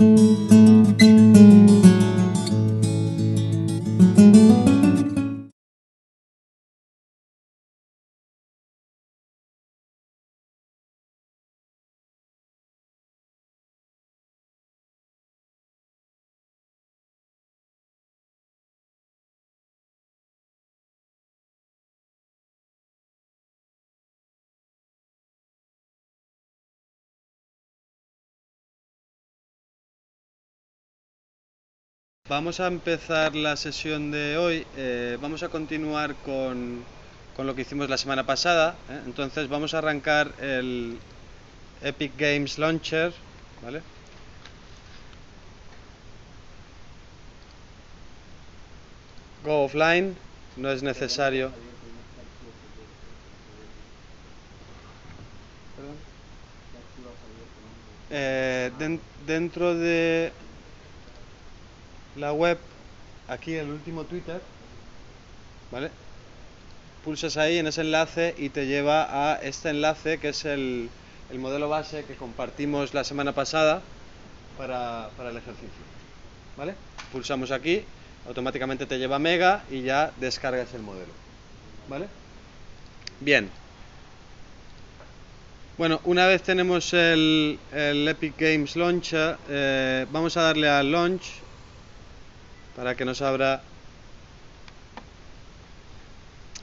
Música Vamos a empezar la sesión de hoy. eh, vamos a continuar con, con lo que hicimos la semana pasada. ¿eh? Entonces vamos a arrancar el Epic Games Launcher. ¿vale? Go offline. No es necesario. Eh, den- dentro de la web, aquí el último Twitter, ¿vale? Pulsas ahí en ese enlace y te lleva a este enlace que es el, el modelo base que compartimos la semana pasada para, para el ejercicio, ¿vale? Pulsamos aquí, automáticamente te lleva a Mega y ya descargas el modelo, ¿vale? Bien. Bueno, una vez tenemos el, el Epic Games Launcher, eh, vamos a darle a Launch para que nos abra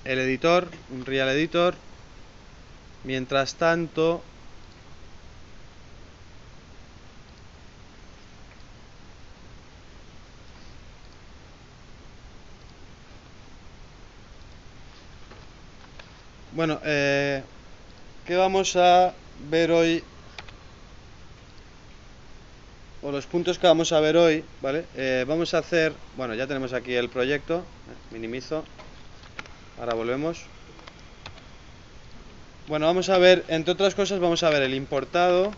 el editor, un Real Editor. Mientras tanto, bueno, eh, ¿qué vamos a ver hoy? O los puntos que vamos a ver hoy, ¿vale? Eh, vamos a hacer, bueno, ya tenemos aquí el proyecto, eh, minimizo, ahora volvemos. Bueno, vamos a ver, entre otras cosas, vamos a ver el importado,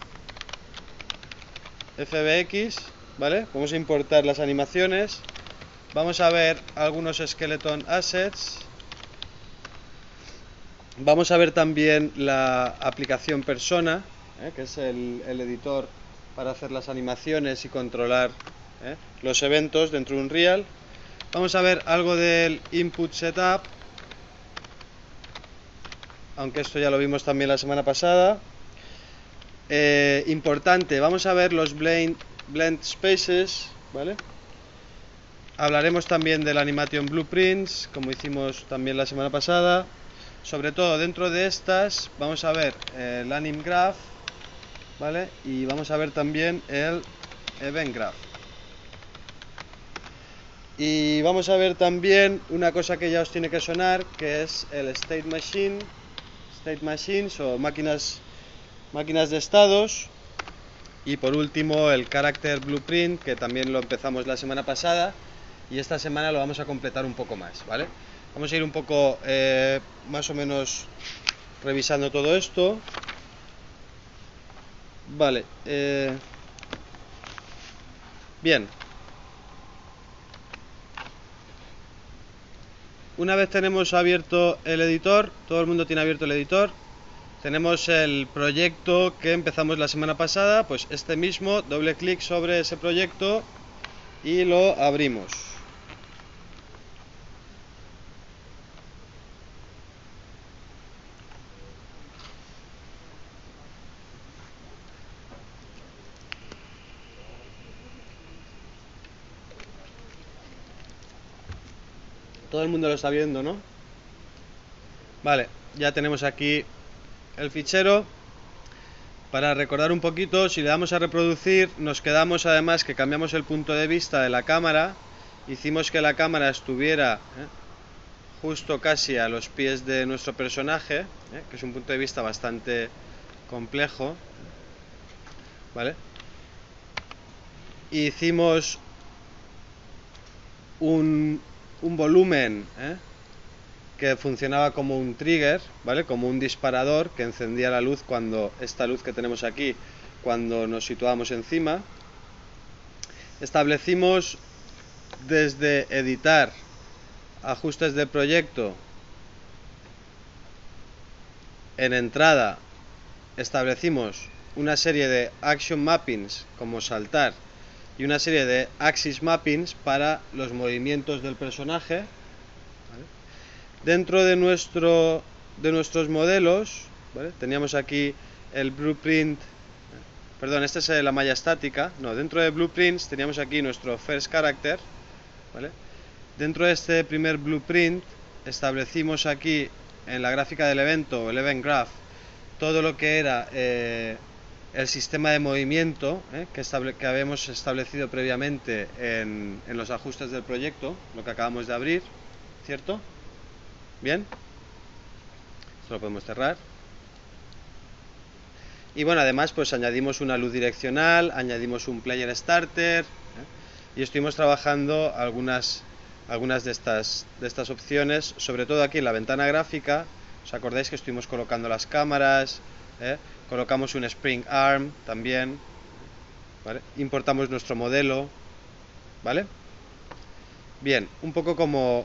FBX, ¿vale? Vamos a importar las animaciones, vamos a ver algunos skeleton assets, vamos a ver también la aplicación persona, ¿eh? que es el, el editor para hacer las animaciones y controlar ¿eh? los eventos dentro de Unreal. Vamos a ver algo del input setup, aunque esto ya lo vimos también la semana pasada. Eh, importante, vamos a ver los blend, blend spaces, ¿vale? Hablaremos también del animation blueprints, como hicimos también la semana pasada. Sobre todo dentro de estas vamos a ver eh, el anim graph, ¿vale? Y vamos a ver también el Event Graph. Y vamos a ver también una cosa que ya os tiene que sonar, que es el State Machine, State Machines o máquinas, máquinas de estados. Y por último el Character Blueprint, que también lo empezamos la semana pasada y esta semana lo vamos a completar un poco más, ¿vale? Vamos a ir un poco eh, más o menos revisando todo esto. Vale. Eh... Bien. Una vez tenemos abierto el editor, todo el mundo tiene abierto el editor, tenemos el proyecto que empezamos la semana pasada, pues este mismo, doble clic sobre ese proyecto y lo abrimos. Todo el mundo lo está viendo, ¿no? Vale, ya tenemos aquí el fichero. Para recordar un poquito, si le damos a reproducir, nos quedamos además que cambiamos el punto de vista de la cámara. Hicimos que la cámara estuviera ¿eh? justo casi a los pies de nuestro personaje, ¿eh? que es un punto de vista bastante complejo. ¿Vale? Hicimos un, un volumen ¿eh? que funcionaba como un trigger, ¿vale? Como un disparador que encendía la luz cuando esta luz que tenemos aquí cuando nos situamos encima. Establecimos desde editar ajustes de proyecto en entrada establecimos una serie de action mappings como saltar y una serie de axis mappings para los movimientos del personaje. Dentro de, nuestro, de nuestros modelos, teníamos aquí el blueprint, perdón, esta es la malla estática, no, dentro de blueprints teníamos aquí nuestro first character, Dentro de este primer blueprint establecimos aquí en la gráfica del evento, el event graph, todo lo que era eh, el sistema de movimiento eh, que, que, habíamos establecido previamente en, en, los ajustes del proyecto, lo que acabamos de abrir, ¿cierto? ¿Bien? Esto lo podemos cerrar. Y bueno, además pues añadimos una luz direccional, añadimos un player starter ¿eh? y estuvimos trabajando algunas, algunas de, estas, de estas opciones, sobre todo aquí en la ventana gráfica, ¿os acordáis que estuvimos colocando las cámaras? ¿eh? Colocamos un spring arm también, importamos nuestro modelo, ¿vale? Bien, un poco como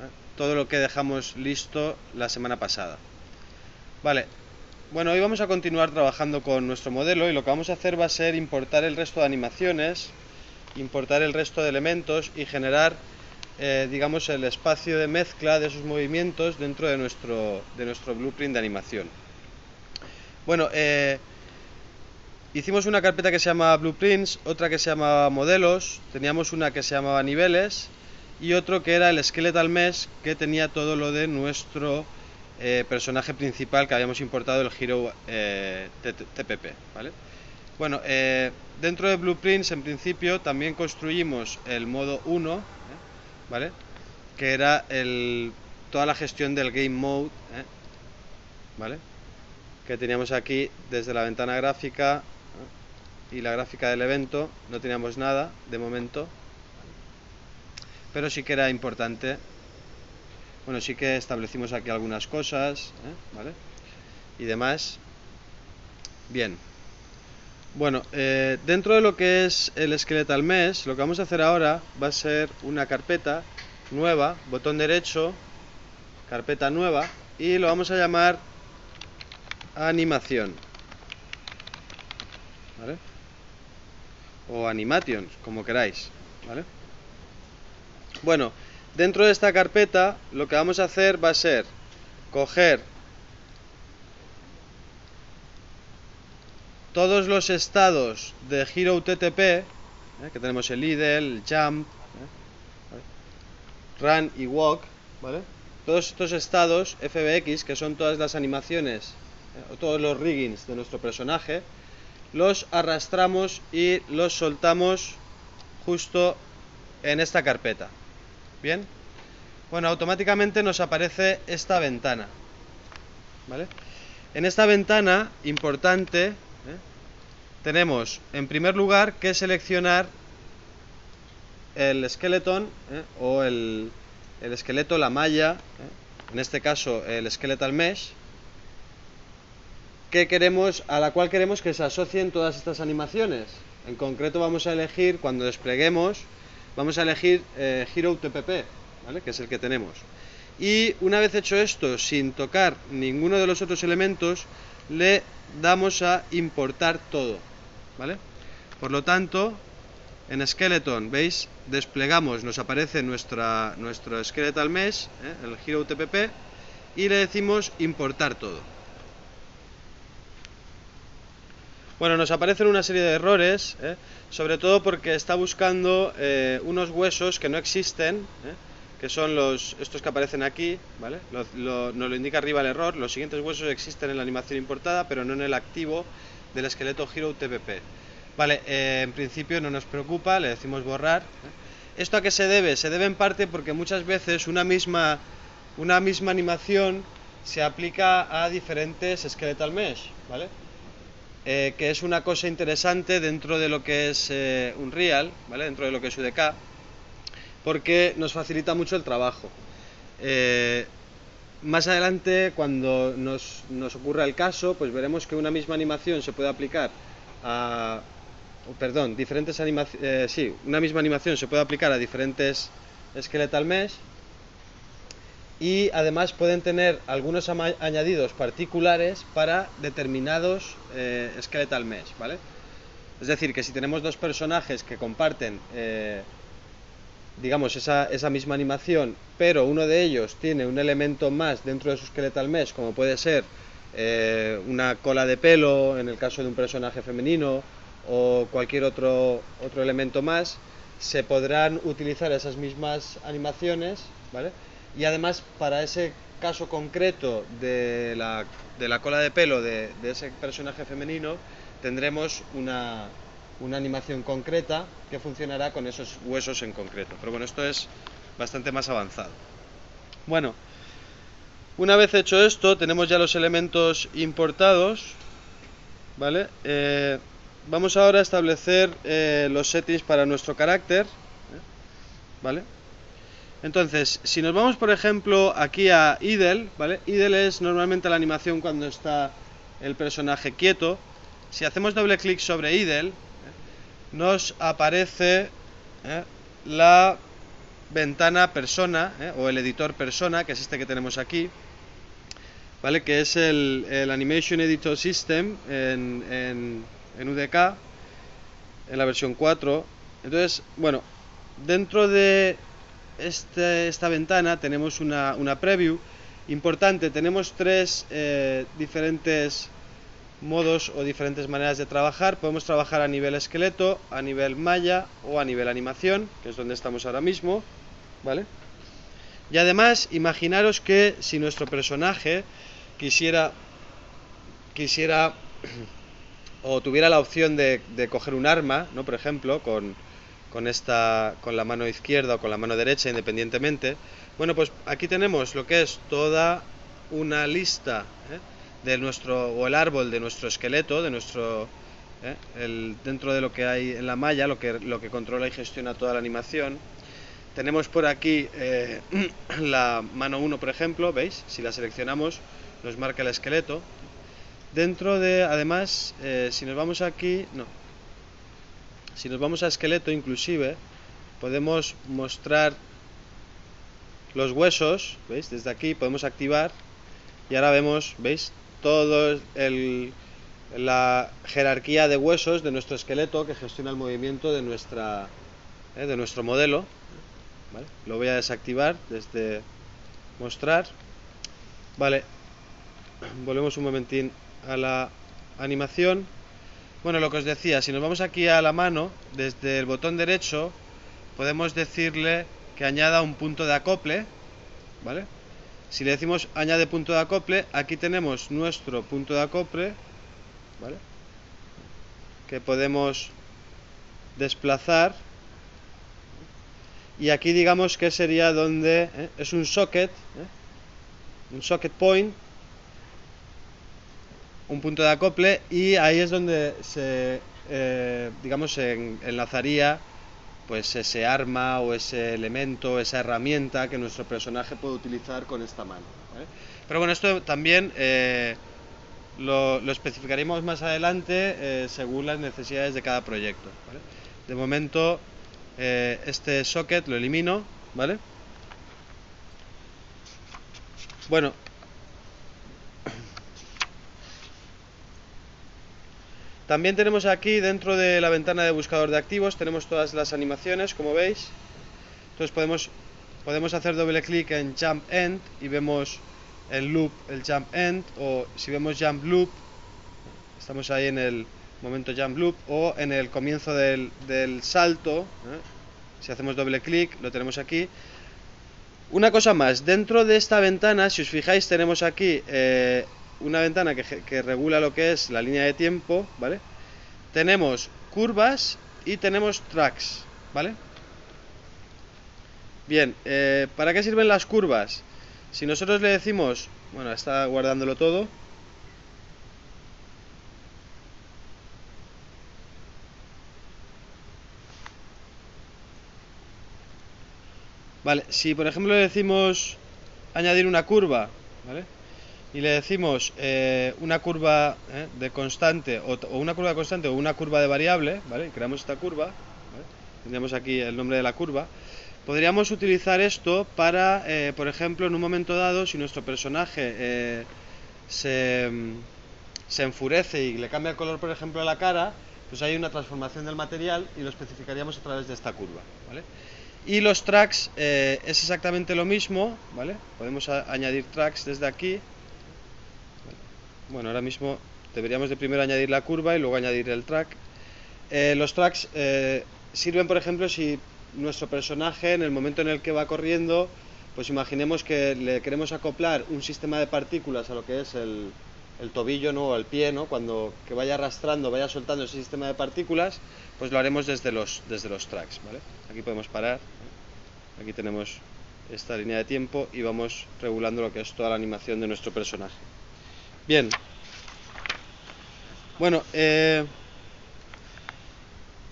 ¿eh? todo lo que dejamos listo la semana pasada. Vale, bueno, hoy vamos a continuar trabajando con nuestro modelo y lo que vamos a hacer va a ser importar el resto de animaciones, importar el resto de elementos y generar, eh, digamos, el espacio de mezcla de esos movimientos dentro de nuestro, de nuestro blueprint de animación. Bueno, eh, hicimos una carpeta que se llama Blueprints, otra que se llamaba Modelos, teníamos una que se llamaba Niveles y otro que era el Skeletal Mesh que tenía todo lo de nuestro eh, personaje principal que habíamos importado, el Hero eh, TPP. ¿vale? Bueno, dentro de Blueprints en principio también construimos el modo 1, ¿vale? que era el, toda la gestión del Game Mode. ¿vale? Que teníamos aquí desde la ventana gráfica y la gráfica del evento. No teníamos nada de momento. Pero sí que era importante. Bueno sí que establecimos aquí algunas cosas ¿eh? ¿vale? y demás. Bien. Bueno eh, dentro de lo que es el Skeletal Mesh lo que vamos a hacer ahora va a ser una carpeta nueva botón derecho carpeta nueva y lo vamos a llamar animación. ¿Vale? O animations, como queráis. ¿Vale? Bueno, dentro de esta carpeta lo que vamos a hacer va a ser coger todos los estados de Hero TTP, ¿eh? que tenemos el idle, el jump, ¿eh? run y walk, ¿vale? Todos estos estados FBX, que son todas las animaciones o todos los riggings de nuestro personaje, los arrastramos y los soltamos justo en esta carpeta. ¿Bien? Bueno, automáticamente nos aparece esta ventana. ¿Vale? En esta ventana, importante, ¿eh? tenemos en primer lugar que seleccionar el skeleton ¿eh? o el, el, esqueleto, la malla, ¿eh? en este caso el skeletal mesh, que queremos, a la cual queremos que se asocien todas estas animaciones. En concreto vamos a elegir, cuando despleguemos, vamos a elegir eh, Hero TPP, ¿vale? que es el que tenemos. Y una vez hecho esto, sin tocar ninguno de los otros elementos, le damos a importar todo. ¿vale? Por lo tanto, en Skeleton, ¿veis? Desplegamos, nos aparece nuestra, nuestro Skeletal Mesh, ¿eh? el Hero TPP, y le decimos importar todo. Bueno, nos aparecen una serie de errores, ¿eh? sobre todo porque está buscando eh, unos huesos que no existen, ¿eh? que son los estos que aparecen aquí, ¿vale? nos lo indica arriba el error, los siguientes huesos existen en la animación importada, pero no en el activo del esqueleto Hero TPP. Vale, en principio no nos preocupa, le decimos borrar. ¿Esto a qué se debe? Se debe en parte porque muchas veces una misma, una misma animación se aplica a diferentes skeletal mesh, ¿vale? Eh, que es una cosa interesante dentro de lo que es eh, Unreal, ¿vale? dentro de lo que es UDK, porque nos facilita mucho el trabajo. Eh, más adelante, cuando nos, nos, ocurra el caso, pues veremos que una misma animación se puede aplicar a... perdón, diferentes animaciones... sí, una misma animación se puede aplicar a diferentes skeletal mesh y además pueden tener algunos añadidos particulares para determinados eh, skeletal mesh, ¿vale? Es decir, que si tenemos dos personajes que comparten, eh, digamos, esa, esa, misma animación, pero uno de ellos tiene un elemento más dentro de su skeletal mesh, como puede ser eh, una cola de pelo en el caso de un personaje femenino o cualquier otro, otro elemento más, se podrán utilizar esas mismas animaciones, ¿vale? Y además para ese caso concreto de la, de la cola de pelo de, ese personaje femenino, tendremos una, una animación concreta que funcionará con esos huesos en concreto. Pero bueno, esto es bastante más avanzado. Bueno, una vez hecho esto, tenemos ya los elementos importados, ¿vale? Eh, vamos ahora a establecer eh, los settings para nuestro carácter, ¿eh? ¿vale? Entonces, si nos vamos, por ejemplo, aquí a idle, ¿vale? Idle es normalmente la animación cuando está el personaje quieto. Si hacemos doble clic sobre idle, ¿eh? nos aparece ¿eh? la ventana persona ¿eh? o el editor persona, que es este que tenemos aquí, ¿vale? Que es el, el Animation Editor System en, en, en UDK, en la versión 4. Entonces, bueno, dentro de este, esta ventana tenemos una, una, preview importante. Tenemos tres eh, diferentes modos o diferentes maneras de trabajar. Podemos trabajar a nivel esqueleto, a nivel malla o a nivel animación, que es donde estamos ahora mismo. ¿Vale? Y además, imaginaros que si nuestro personaje quisiera quisiera o tuviera la opción de, coger un arma, ¿no? Por ejemplo, con, con esta con la mano izquierda o con la mano derecha independientemente. Bueno pues aquí tenemos lo que es toda una lista ¿eh? de nuestro o el árbol de nuestro esqueleto de nuestro ¿eh? el, dentro de lo que hay en la malla lo que lo que controla y gestiona toda la animación. Tenemos por aquí eh, la mano 1 por ejemplo veis si la seleccionamos nos marca el esqueleto. Dentro de además si nos vamos aquí no si nos vamos a esqueleto inclusive, podemos mostrar los huesos, ¿veis? Desde aquí podemos activar y ahora vemos, ¿veis? Todo la jerarquía de huesos de nuestro esqueleto que gestiona el movimiento de, nuestra, ¿eh? de nuestro modelo. Lo voy a desactivar desde mostrar. Vale, volvemos un momentín a la animación. Bueno, lo que os decía, si nos vamos aquí a la mano, desde el botón derecho, podemos decirle que añada un punto de acople, ¿vale? Si le decimos añade punto de acople, aquí tenemos nuestro punto de acople, ¿vale? Que podemos desplazar. Y aquí digamos que sería donde ¿eh? es un socket, ¿eh? un socket point, un punto de acople y ahí es donde se, eh, digamos, se enlazaría pues ese arma o ese elemento, esa herramienta que nuestro personaje puede utilizar con esta mano. Pero bueno, esto también eh, lo, lo, especificaremos más adelante eh, según las necesidades de cada proyecto. De momento, este socket lo elimino, ¿vale? Bueno, También tenemos aquí dentro de la ventana de buscador de activos, tenemos todas las animaciones, como veis. Entonces podemos, podemos hacer doble clic en Jump End y vemos el loop, el Jump End, o si vemos Jump Loop, estamos ahí en el momento Jump Loop, o en el comienzo del, del salto, ¿eh? si hacemos doble clic, lo tenemos aquí. Una cosa más, dentro de esta ventana, si os fijáis, tenemos aquí eh, una ventana que, que, regula lo que es la línea de tiempo, ¿vale? Tenemos curvas y tenemos tracks, ¿vale? Bien, eh, ¿para qué sirven las curvas? Si nosotros le decimos, bueno, está guardándolo todo. Vale, si por ejemplo le decimos añadir una curva, ¿vale? Y le decimos eh, una curva eh, de constante o, una curva constante o una curva de variable, ¿vale? creamos esta curva, ¿vale? tendríamos aquí el nombre de la curva, podríamos utilizar esto para, eh, por ejemplo, en un momento dado, si nuestro personaje eh, se, enfurece y le cambia el color, por ejemplo, a la cara, pues hay una transformación del material y lo especificaríamos a través de esta curva, ¿vale? Y los tracks eh, es exactamente lo mismo, ¿vale? Podemos añadir tracks desde aquí. Bueno, ahora mismo deberíamos de primero añadir la curva y luego añadir el track. Eh, los tracks eh, sirven, por ejemplo, si nuestro personaje en el momento en el que va corriendo, pues imaginemos que le queremos acoplar un sistema de partículas a lo que es el, el tobillo ¿no? o el pie, ¿no? cuando que vaya arrastrando, vaya soltando ese sistema de partículas, pues lo haremos desde los, desde los tracks. ¿vale? Aquí podemos parar, aquí tenemos esta línea de tiempo y vamos regulando lo que es toda la animación de nuestro personaje. Bien, bueno, eh,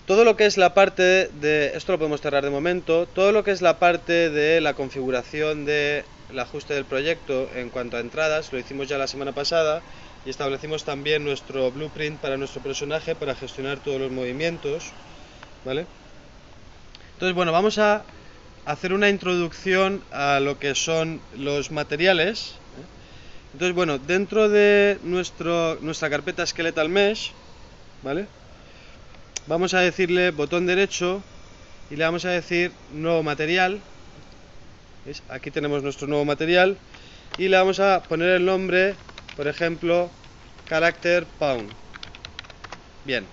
todo lo que es la parte de, esto lo podemos cerrar de momento, todo lo que es la parte de la configuración del ajuste del proyecto en cuanto a entradas, lo hicimos ya la semana pasada y establecimos también nuestro blueprint para nuestro personaje para gestionar todos los movimientos, ¿vale? Entonces, bueno, vamos a hacer una introducción a lo que son los materiales. Entonces, bueno, dentro de nuestro, nuestra carpeta Skeletal Mesh, ¿vale? Vamos a decirle botón derecho y le vamos a decir nuevo material. Aquí tenemos nuestro nuevo material y le vamos a poner el nombre por ejemplo, character pound. Bien,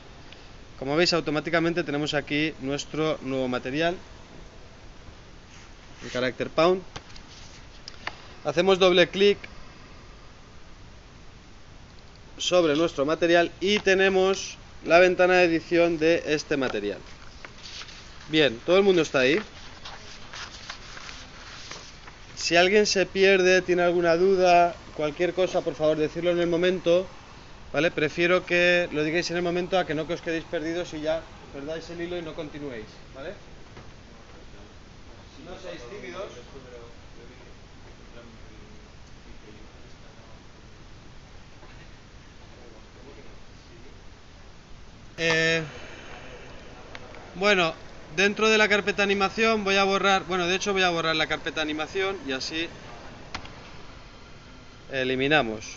como veis automáticamente tenemos aquí nuestro nuevo material, el character pound. Hacemos doble clic sobre nuestro material y tenemos la ventana de edición de este material. Bien, todo el mundo está ahí. Si alguien se pierde, tiene alguna duda, cualquier cosa, por favor, decirlo en el momento, ¿vale? Prefiero que lo digáis en el momento a que no que os quedéis perdidos y ya perdáis el hilo y no continuéis, ¿vale? No seáis tímidos. Eh, bueno, dentro de la carpeta animación voy a borrar, bueno, de hecho voy a borrar la carpeta animación y así eliminamos.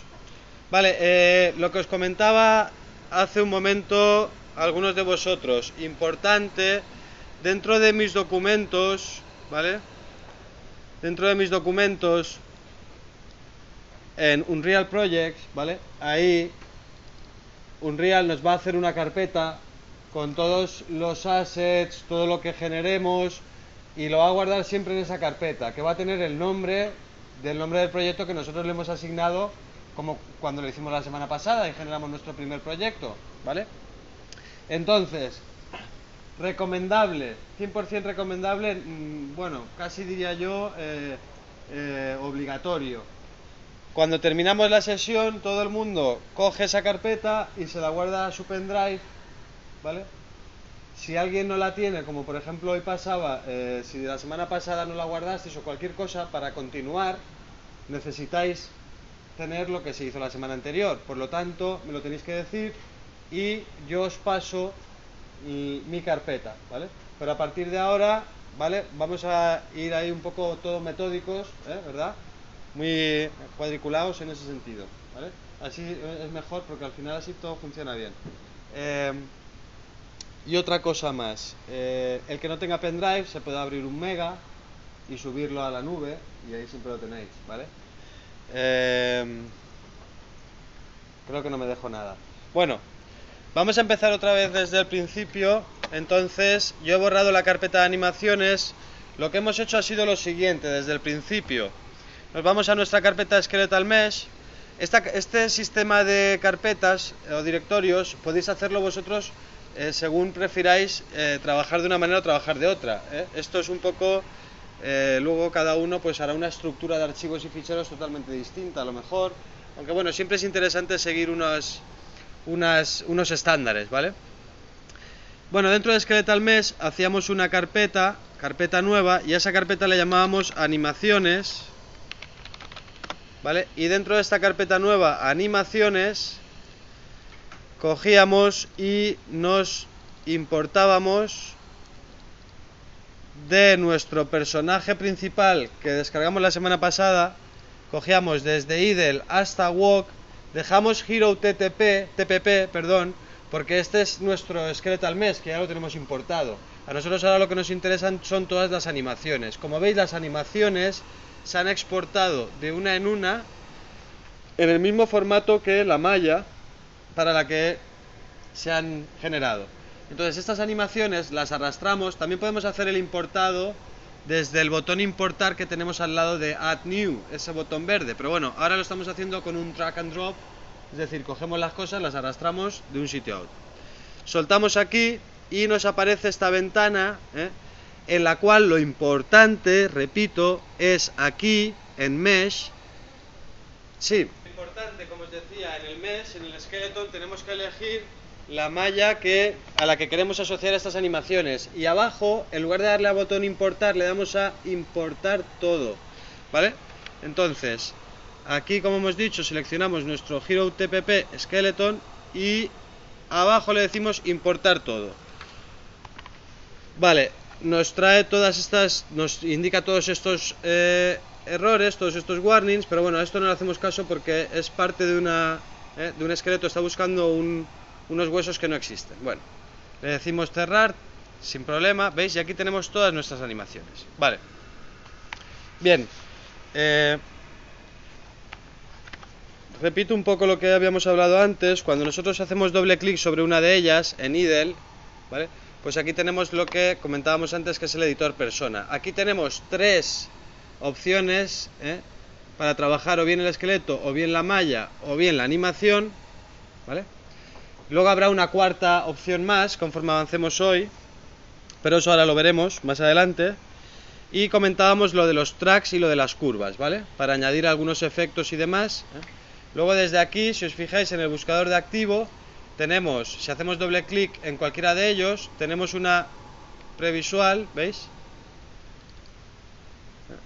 Vale, eh, lo que os comentaba hace un momento algunos de vosotros, importante, dentro de mis documentos, ¿vale? Dentro de mis documentos en Unreal Projects, ¿vale? Ahí Unreal nos va a hacer una carpeta con todos los assets, todo lo que generemos y lo va a guardar siempre en esa carpeta, que va a tener el nombre del nombre del proyecto que nosotros le hemos asignado como cuando lo hicimos la semana pasada y generamos nuestro primer proyecto, ¿vale? Entonces, recomendable, 100% recomendable, mm, bueno, casi diría yo eh, eh, obligatorio. Cuando terminamos la sesión, todo el mundo coge esa carpeta y se la guarda a su pendrive, ¿vale? Si alguien no la tiene, como por ejemplo hoy pasaba, eh, si la semana pasada no la guardasteis o cualquier cosa, para continuar necesitáis tener lo que se hizo la semana anterior. Por lo tanto, me lo tenéis que decir y yo os paso mi carpeta, ¿vale? Pero a partir de ahora, ¿vale? Vamos a ir ahí un poco todos metódicos, ¿eh? ¿verdad? Muy cuadriculados en ese sentido, ¿vale? Así es mejor porque al final así todo funciona bien. Eh, y otra cosa más, eh, el que no tenga pendrive se puede abrir un mega y subirlo a la nube y ahí siempre lo tenéis, ¿vale? Eh, creo que no me dejo nada. Bueno, vamos a empezar otra vez desde el principio. Entonces, yo he borrado la carpeta de animaciones. Lo que hemos hecho ha sido lo siguiente, desde el principio. Nos vamos a nuestra carpeta Skeletal Mesh. este sistema de carpetas o directorios podéis hacerlo vosotros eh, según prefiráis eh, trabajar de una manera o trabajar de otra. ¿eh? Esto es un poco, luego cada uno pues hará una estructura de archivos y ficheros totalmente distinta a lo mejor, aunque bueno, siempre es interesante seguir unos, unos estándares, ¿vale? Bueno, dentro de Skeletal Mesh hacíamos una carpeta, carpeta nueva, y a esa carpeta le llamábamos animaciones, ¿vale? Y dentro de esta carpeta nueva, animaciones, cogíamos y nos importábamos de nuestro personaje principal que descargamos la semana pasada, cogíamos desde idle hasta walk, dejamos hero TTP, TPP, perdón, porque este es nuestro Skeletal Mesh, que ya lo tenemos importado. A nosotros ahora lo que nos interesan son todas las animaciones. Como veis, las animaciones se han exportado de una en una en el mismo formato que la malla para la que se han generado. Entonces estas animaciones las arrastramos, también podemos hacer el importado desde el botón importar que tenemos al lado de Add New, ese botón verde. Pero bueno, ahora lo estamos haciendo con un drag and drop, es decir, cogemos las cosas, las arrastramos de un sitio a otro. Soltamos aquí y nos aparece esta ventana ¿eh? En la cual lo importante, repito, es aquí en Mesh. Sí, importante, como os decía, en el Mesh, en el Skeleton, tenemos que elegir la malla que, a la que queremos asociar estas animaciones. Y abajo, en lugar de darle al botón importar, le damos a importar todo. ¿Vale? Entonces, aquí como hemos dicho, seleccionamos nuestro Hero TPP Skeleton y abajo le decimos importar todo. Vale, nos trae todas estas, nos indica todos estos eh, errores, todos estos warnings, pero bueno, a esto no le hacemos caso porque es parte de una eh, de un esqueleto, está buscando un, unos huesos que no existen. Bueno, le decimos cerrar sin problema, ¿veis? Y aquí tenemos todas nuestras animaciones. Vale. Bien. Eh, repito un poco lo que habíamos hablado antes. Cuando nosotros hacemos doble clic sobre una de ellas en IDLE, ¿vale? Pues aquí tenemos lo que comentábamos antes que es el editor persona. Aquí tenemos tres opciones ¿eh? para trabajar o bien el esqueleto, o bien la malla, o bien la animación. ¿Vale? Luego habrá una cuarta opción más conforme avancemos hoy, pero eso ahora lo veremos más adelante. Y comentábamos lo de los tracks y lo de las curvas, ¿vale? Para añadir algunos efectos y demás. ¿eh? Luego desde aquí, si os fijáis en el buscador de activo, tenemos, si hacemos doble clic en cualquiera de ellos, tenemos una previsual, ¿veis?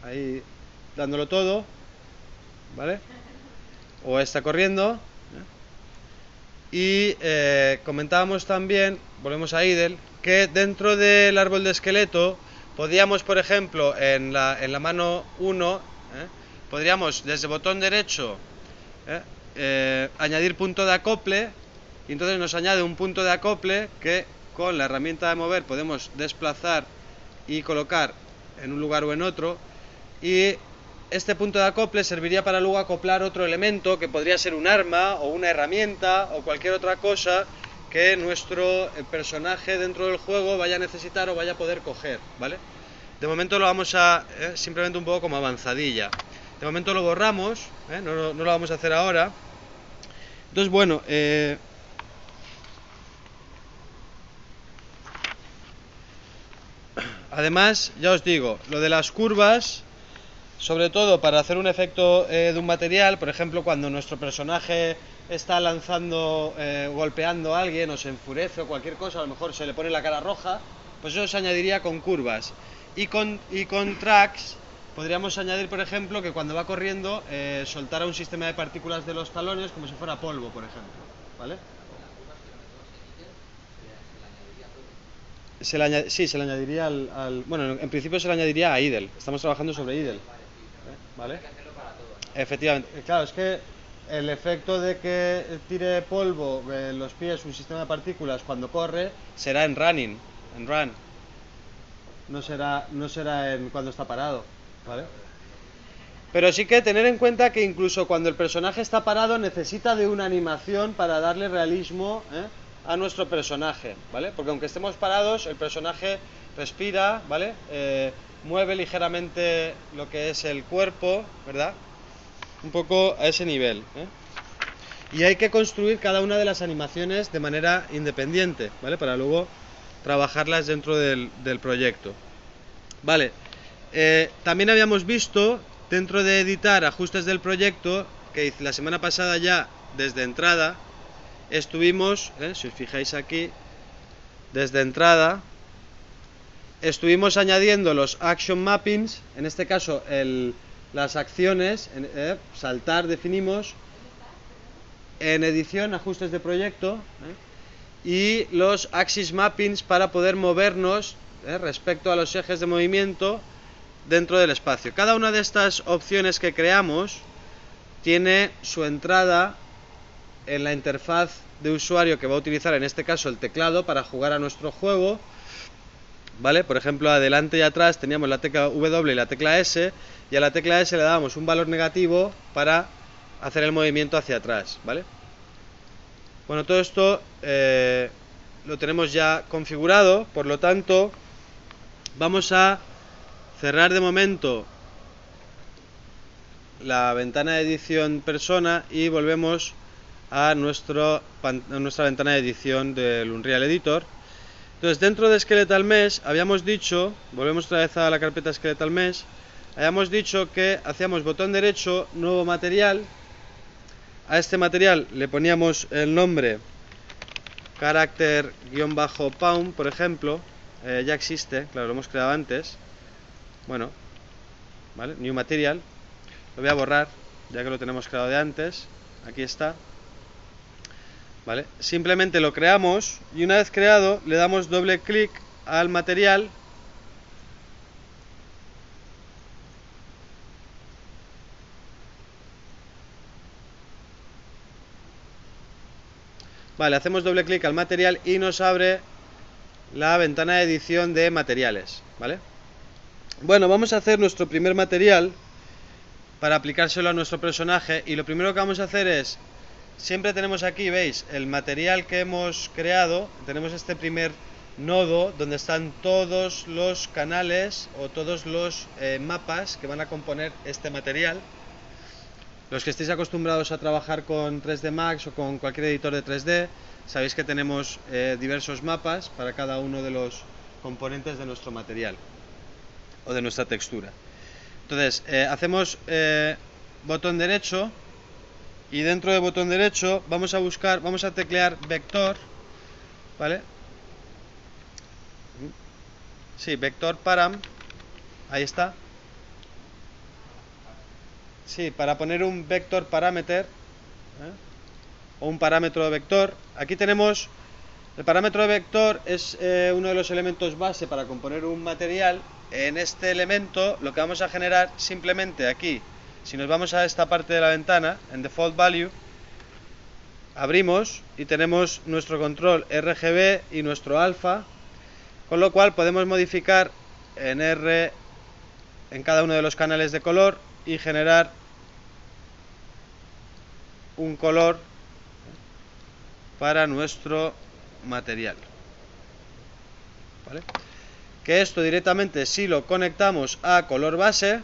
Ahí dándolo todo, ¿vale? O está corriendo, y eh, comentábamos también, volvemos a IDLE, que dentro del árbol de esqueleto podíamos, por ejemplo, en la, en la mano 1, ¿eh? podríamos desde botón derecho ¿eh? añadir punto de acople y entonces nos añade un punto de acople que con la herramienta de mover podemos desplazar y colocar en un lugar o en otro y este punto de acople serviría para luego acoplar otro elemento que podría ser un arma o una herramienta o cualquier otra cosa que nuestro eh, personaje dentro del juego vaya a necesitar o vaya a poder coger, ¿vale? De momento lo vamos a eh, simplemente un poco como avanzadilla. De momento lo borramos, ¿eh? no, no, lo vamos a hacer ahora. Entonces, bueno, además, ya os digo, lo de las curvas sobre todo para hacer un efecto eh, de un material, por ejemplo, cuando nuestro personaje está lanzando, eh, golpeando a alguien o se enfurece o cualquier cosa, a lo mejor se le pone la cara roja, pues eso se añadiría con curvas. Y con, y con tracks podríamos añadir, por ejemplo, que cuando va corriendo eh, soltara un sistema de partículas de los talones como si fuera polvo, por ejemplo. ¿Vale? Se le sí, se le añadiría al, al, Bueno, en principio se le añadiría a IDLE. Estamos trabajando sobre IDLE. ¿Vale? Efectivamente. Claro, es que el efecto de que tire polvo en los pies un sistema de partículas cuando corre será en running, en run. No será, no será en cuando está parado, ¿vale? Pero sí que tener en cuenta que incluso cuando el personaje está parado necesita de una animación para darle realismo ¿eh? A nuestro personaje, ¿vale? Porque aunque estemos parados, el personaje respira, ¿vale? Eh, mueve ligeramente lo que es el cuerpo, ¿verdad? Un poco a ese nivel. ¿eh? Y hay que construir cada una de las animaciones de manera independiente, ¿vale? Para luego trabajarlas dentro del, proyecto. Vale, eh, también habíamos visto dentro de editar ajustes del proyecto, que la semana pasada ya desde entrada estuvimos, ¿eh? si os fijáis aquí, desde entrada estuvimos añadiendo los action mappings, en este caso el, las acciones, eh, saltar definimos, en edición, ajustes de proyecto, eh, y los axis mappings para poder movernos respecto a los ejes de movimiento dentro del espacio. Cada una de estas opciones que creamos tiene su entrada en la interfaz de usuario que va a utilizar en este caso el teclado para jugar a nuestro juego. ¿Vale? Por ejemplo, adelante y atrás teníamos la tecla W y la tecla S, y a la tecla S le dábamos un valor negativo para hacer el movimiento hacia atrás, ¿vale? Bueno, todo esto eh, lo tenemos ya configurado, por lo tanto, vamos a cerrar de momento la ventana de edición persona y volvemos a, nuestro, nuestra ventana de edición del Unreal Editor. Entonces, dentro de Skeletal Mesh habíamos dicho, volvemos otra vez a la carpeta Skeletal Mesh, habíamos dicho que hacíamos botón derecho, nuevo material, a este material le poníamos el nombre carácter-pound, por ejemplo, eh, ya existe, claro, lo hemos creado antes. Bueno, ¿vale? New material, lo voy a borrar, ya que lo tenemos creado de antes. Aquí está. Simplemente lo creamos y una vez creado le damos doble clic al material Vale, hacemos doble clic al material y nos abre la ventana de edición de materiales, ¿vale? Bueno, vamos a hacer nuestro primer material para aplicárselo a nuestro personaje y lo primero que vamos a hacer es, siempre tenemos aquí, veis, el material que hemos creado, tenemos este primer nodo donde están todos los canales o todos los eh, mapas que van a componer este material. Los que estéis acostumbrados a trabajar con 3D Max o con cualquier editor de 3D, sabéis que tenemos eh, diversos mapas para cada uno de los componentes de nuestro material o de nuestra textura. Entonces, eh, hacemos botón derecho y dentro de botón derecho vamos a buscar, vamos a teclear vector, ¿vale? Sí, vector param, ahí está. Sí, para poner un vector parameter ¿eh? o un parámetro de vector, aquí tenemos el parámetro de vector es uno de los elementos base para componer un material en este elemento lo que vamos a generar simplemente aquí, si nos vamos a esta parte de la ventana, en default value, abrimos y tenemos nuestro control RGB y nuestro alfa, con lo cual podemos modificar en R en cada uno de los canales de color y generar un color para nuestro material. Que esto directamente si lo conectamos a color base,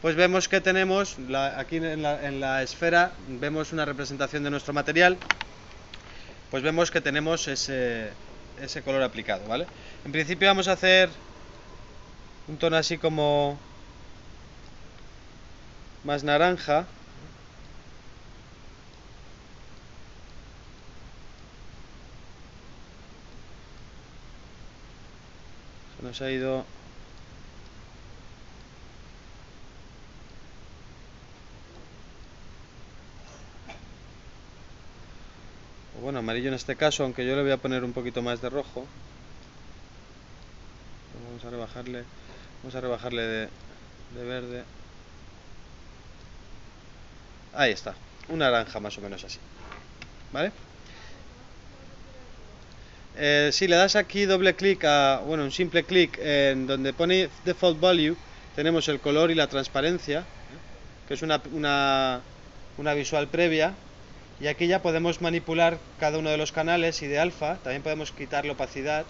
pues vemos que tenemos, aquí en la, esfera, vemos una representación de nuestro material, pues vemos que tenemos ese, ese color aplicado, ¿vale? En principio vamos a hacer un tono así como más naranja, nos ha ido amarillo en este caso, aunque yo le voy a poner un poquito más de rojo. Vamos a rebajarle, vamos a rebajarle de, de verde. Ahí está, un naranja más o menos así. ¿Vale? Eh, si le das aquí doble clic a, bueno, un simple clic en donde pone Default Value, tenemos el color y la transparencia, que es una, una, visual previa, y aquí ya podemos manipular cada uno de los canales y de alfa, también podemos quitar la opacidad.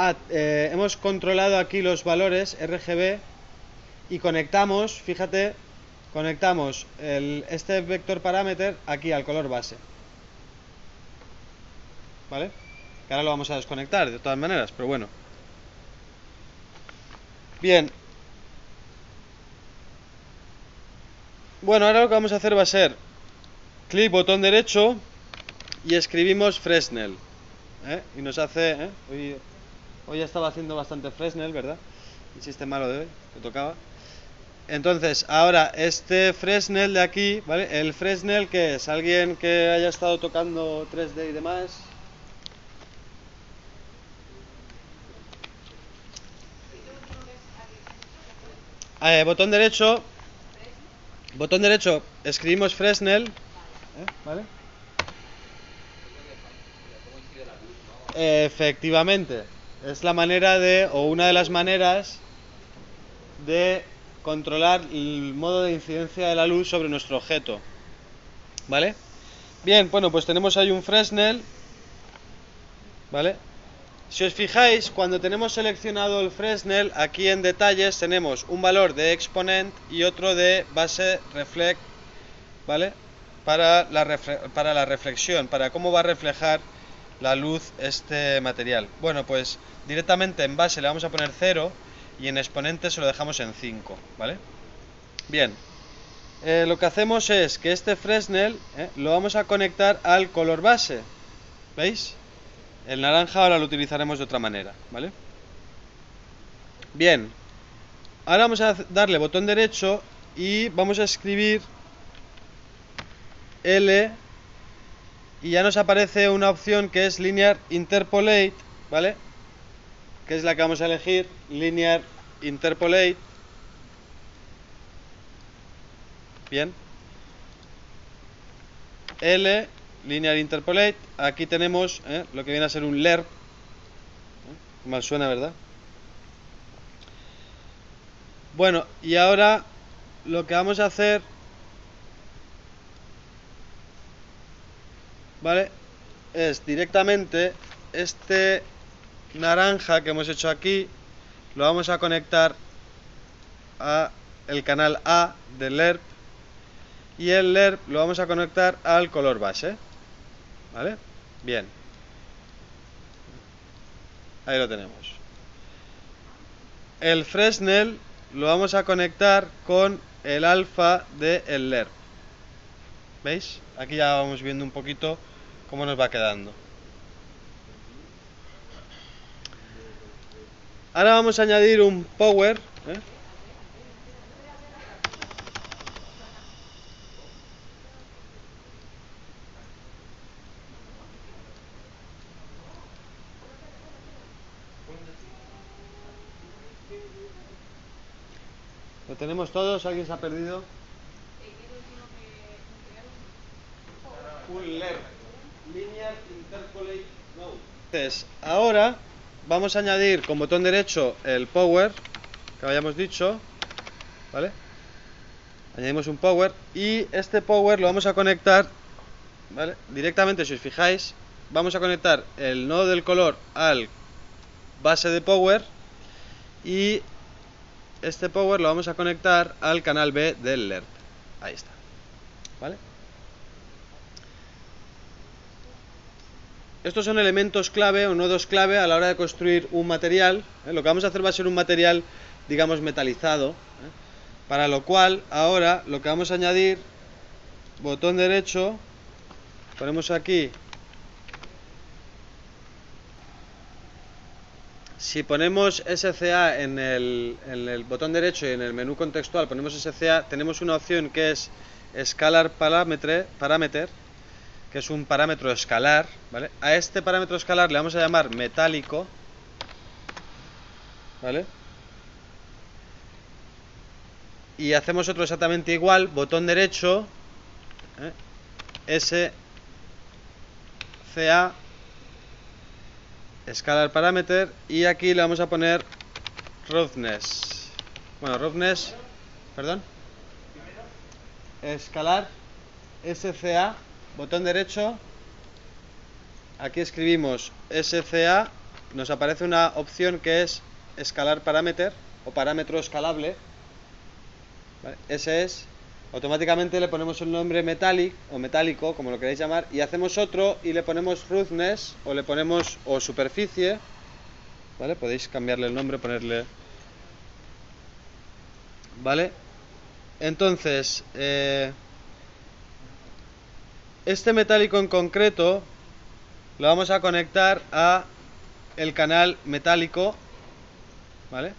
Ah, eh, hemos controlado aquí los valores RGB y conectamos, fíjate, conectamos este vector parameter aquí al color base. ¿Vale? Que ahora lo vamos a desconectar de todas maneras, pero bueno. Bien. Bueno, ahora lo que vamos a hacer va a ser clic botón derecho y escribimos Fresnel. ¿eh? Y nos hace... ¿eh? Hoy, hoy estaba haciendo bastante Fresnel, ¿verdad? El sistema malo de hoy, que tocaba. Entonces, ahora, este Fresnel de aquí, ¿vale? El Fresnel que es alguien que haya estado tocando 3D y demás. Eh, botón derecho Botón derecho, escribimos Fresnel. ¿eh? ¿Vale? Efectivamente. Es la manera de, o una de las maneras de controlar el modo de incidencia de la luz sobre nuestro objeto. ¿Vale? Bien, bueno, pues tenemos ahí un Fresnel. ¿Vale? Si os fijáis, cuando tenemos seleccionado el Fresnel, aquí en detalles tenemos un valor de exponent y otro de base reflect, ¿vale? Para la, para la reflexión, para cómo va a reflejar la luz este material. Bueno, pues directamente en base le vamos a poner 0 y en exponente se lo dejamos en 5, ¿vale? Bien, eh, lo que hacemos es que este Fresnel eh, lo vamos a conectar al color base, ¿veis? El naranja ahora lo utilizaremos de otra manera, ¿vale? Bien, ahora vamos a darle botón derecho y vamos a escribir L y ya nos aparece una opción que es Linear Interpolate, ¿vale? Que es la que vamos a elegir, Linear Interpolate. Bien. L linear interpolate, aquí tenemos ¿eh? lo que viene a ser un lerp, mal suena, ¿verdad? Bueno, y ahora lo que vamos a hacer, ¿vale? Es directamente este naranja que hemos hecho aquí, lo vamos a conectar a el canal A del LERP y el LERP lo vamos a conectar al color base. ¿Vale? Bien. Ahí lo tenemos. El Fresnel lo vamos a conectar con el alfa de el LERP. ¿Veis? Aquí ya vamos viendo un poquito cómo nos va quedando. Ahora vamos a añadir un power. ¿Eh? ¿Lo tenemos todos? ¿Alguien se ha perdido? Entonces, ahora vamos a añadir con botón derecho el power que habíamos dicho, ¿vale? Añadimos un power y este power lo vamos a conectar, ¿vale? Directamente, si os fijáis, vamos a conectar el nodo del color al base de power y este power lo vamos a conectar al canal B del LERP. Ahí está. ¿Vale? Estos son elementos clave o nodos clave a la hora de construir un material. ¿eh? Lo que vamos a hacer va a ser un material, digamos, metalizado. ¿eh? Para lo cual, ahora lo que vamos a añadir, botón derecho, ponemos aquí Si ponemos SCA en el, botón derecho y en el menú contextual ponemos SCA, tenemos una opción que es Scalar Parameter, que es un parámetro escalar. ¿vale? A este parámetro escalar le vamos a llamar metálico. ¿Vale? Y hacemos otro exactamente igual, botón derecho, ¿eh? SCA escalar parameter y aquí le vamos a poner roughness. Bueno, roughness, perdón. Escalar SCA, botón derecho. Aquí escribimos SCA, nos aparece una opción que es escalar parameter o parámetro escalable. Ese es automáticamente le ponemos el nombre metallic o metálico, como lo queréis llamar, y hacemos otro y le ponemos roughness o le ponemos o superficie, ¿vale? Podéis cambiarle el nombre, ponerle, ¿vale? Entonces, eh, este metálico en concreto lo vamos a conectar a el canal metálico, ¿vale?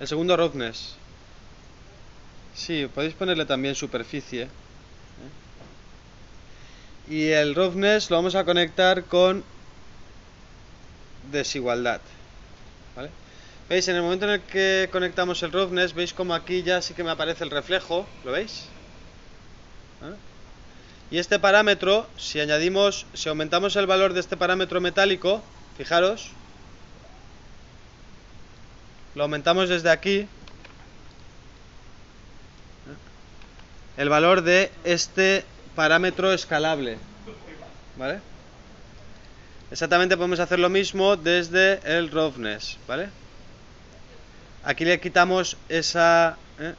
El segundo roughness. Sí, podéis ponerle también superficie. ¿eh? Y el roughness lo vamos a conectar con desigualdad. ¿Veis? En el momento en el que conectamos el roughness, veis como aquí ya sí que me aparece el reflejo, ¿lo veis? Y este parámetro, si añadimos, si aumentamos el valor de este parámetro metálico, fijaros, lo aumentamos desde aquí, el valor de este parámetro escalable, ¿vale? Exactamente podemos hacer lo mismo desde el roughness, ¿vale? Aquí le quitamos esa, ¿eh?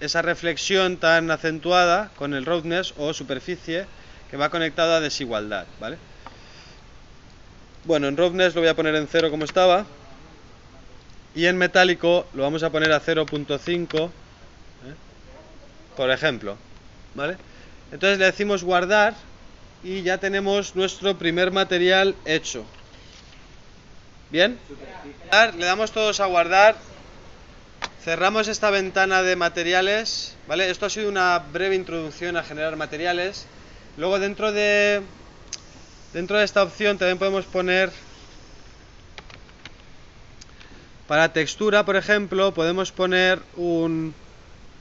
esa reflexión tan acentuada con el roughness o superficie que va conectada a desigualdad, ¿vale? Bueno, en roughness lo voy a poner en 0 como estaba y en metálico lo vamos a poner a 0.5, ¿eh? Por ejemplo, ¿vale? Entonces le decimos guardar y ya tenemos nuestro primer material hecho. ¿Bien? Le damos todos a guardar. Cerramos esta ventana de materiales, ¿vale? Esto ha sido una breve introducción a generar materiales. Luego dentro de dentro de esta opción también podemos poner para textura, por ejemplo, podemos poner un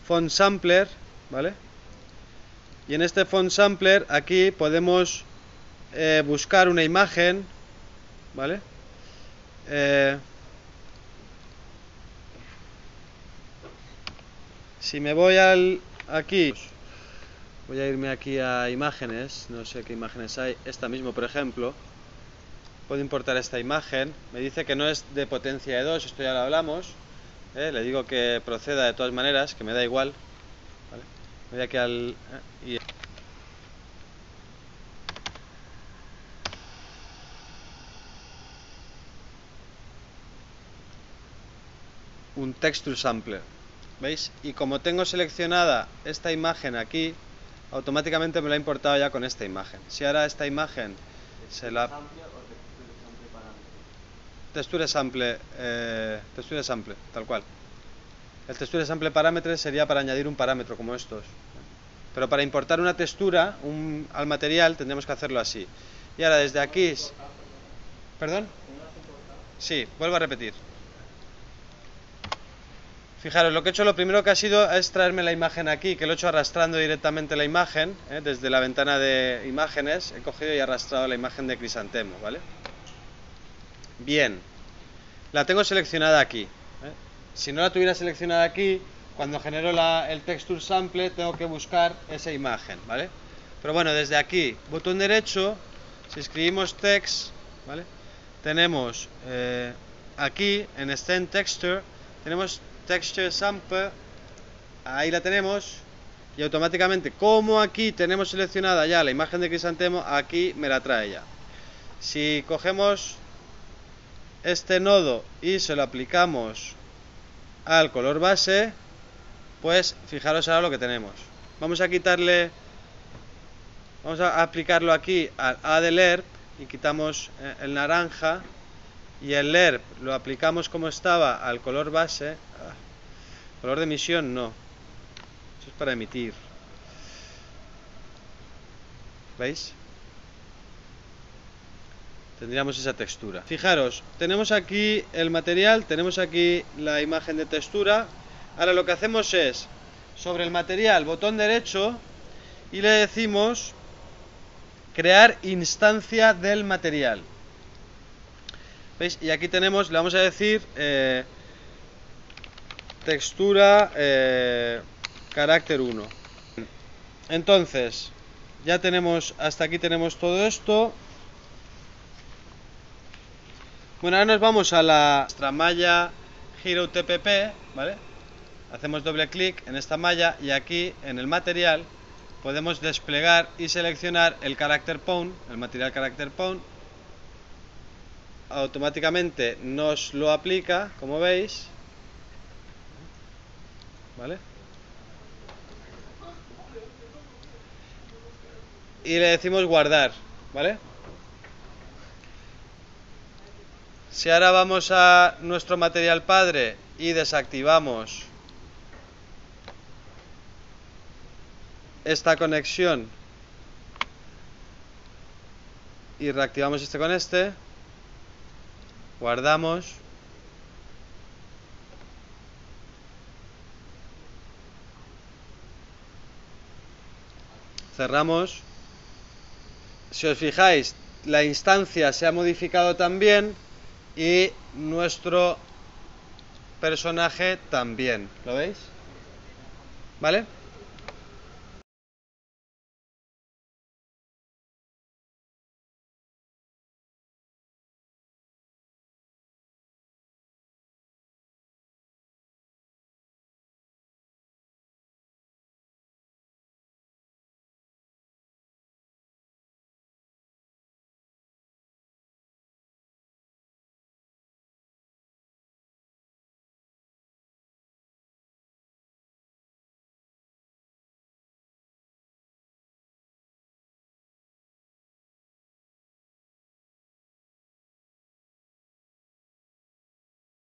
font sampler, ¿vale? Y en este font sampler aquí podemos eh, buscar una imagen, ¿vale? Eh, si me voy al aquí, voy a irme aquí a imágenes, no sé qué imágenes hay, esta mismo por ejemplo, puedo importar esta imagen, me dice que no es de potencia de 2, esto ya lo hablamos, ¿eh? le digo que proceda de todas maneras, que me da igual, voy aquí al... y un texture sampler ¿veis? y como tengo seleccionada esta imagen aquí automáticamente me la ha importado ya con esta imagen. Si ahora esta imagen se la texture sample eh, texture sample tal cual. El texture sample parámetro sería para añadir un parámetro como estos pero para importar una textura al material tendremos que hacerlo así y ahora desde aquí perdón sí vuelvo a repetir Fijaros, lo que he hecho lo primero que ha sido es traerme la imagen aquí, que lo he hecho arrastrando directamente la imagen, ¿eh? desde la ventana de imágenes, he cogido y arrastrado la imagen de crisantemo, ¿vale? Bien, la tengo seleccionada aquí. ¿eh? Si no la tuviera seleccionada aquí, cuando genero el texture sample tengo que buscar esa imagen, ¿vale? Pero bueno, desde aquí, botón derecho, si escribimos text, ¿vale? Tenemos eh, aquí en Extend Texture, tenemos texture sample ahí la tenemos y automáticamente como aquí tenemos seleccionada ya la imagen de crisantemo aquí me la trae ya si cogemos este nodo y se lo aplicamos al color base pues fijaros ahora lo que tenemos vamos a quitarle vamos a aplicarlo aquí al A del ERP y quitamos eh, el naranja y el ERP lo aplicamos como estaba al color base Color de emisión no. Eso es para emitir. ¿Veis? Tendríamos esa textura. Fijaros, tenemos aquí el material, tenemos aquí la imagen de textura. Ahora lo que hacemos es, sobre el material, botón derecho, y le decimos crear instancia del material. ¿Veis? Y aquí tenemos, le vamos a decir... Eh, textura eh, carácter 1 entonces ya tenemos hasta aquí tenemos todo esto bueno ahora nos vamos a la nuestra malla Hero TPP vale hacemos doble clic en esta malla y aquí en el material podemos desplegar y seleccionar el carácter pawn el material carácter pawn automáticamente nos lo aplica como veis ¿Vale? Y le decimos guardar, ¿vale? Si ahora vamos a nuestro material padre y desactivamos esta conexión. Y reactivamos este con este. Guardamos. Cerramos. Si os fijáis la instancia se ha modificado también y nuestro personaje también. ¿lo veis? ¿vale?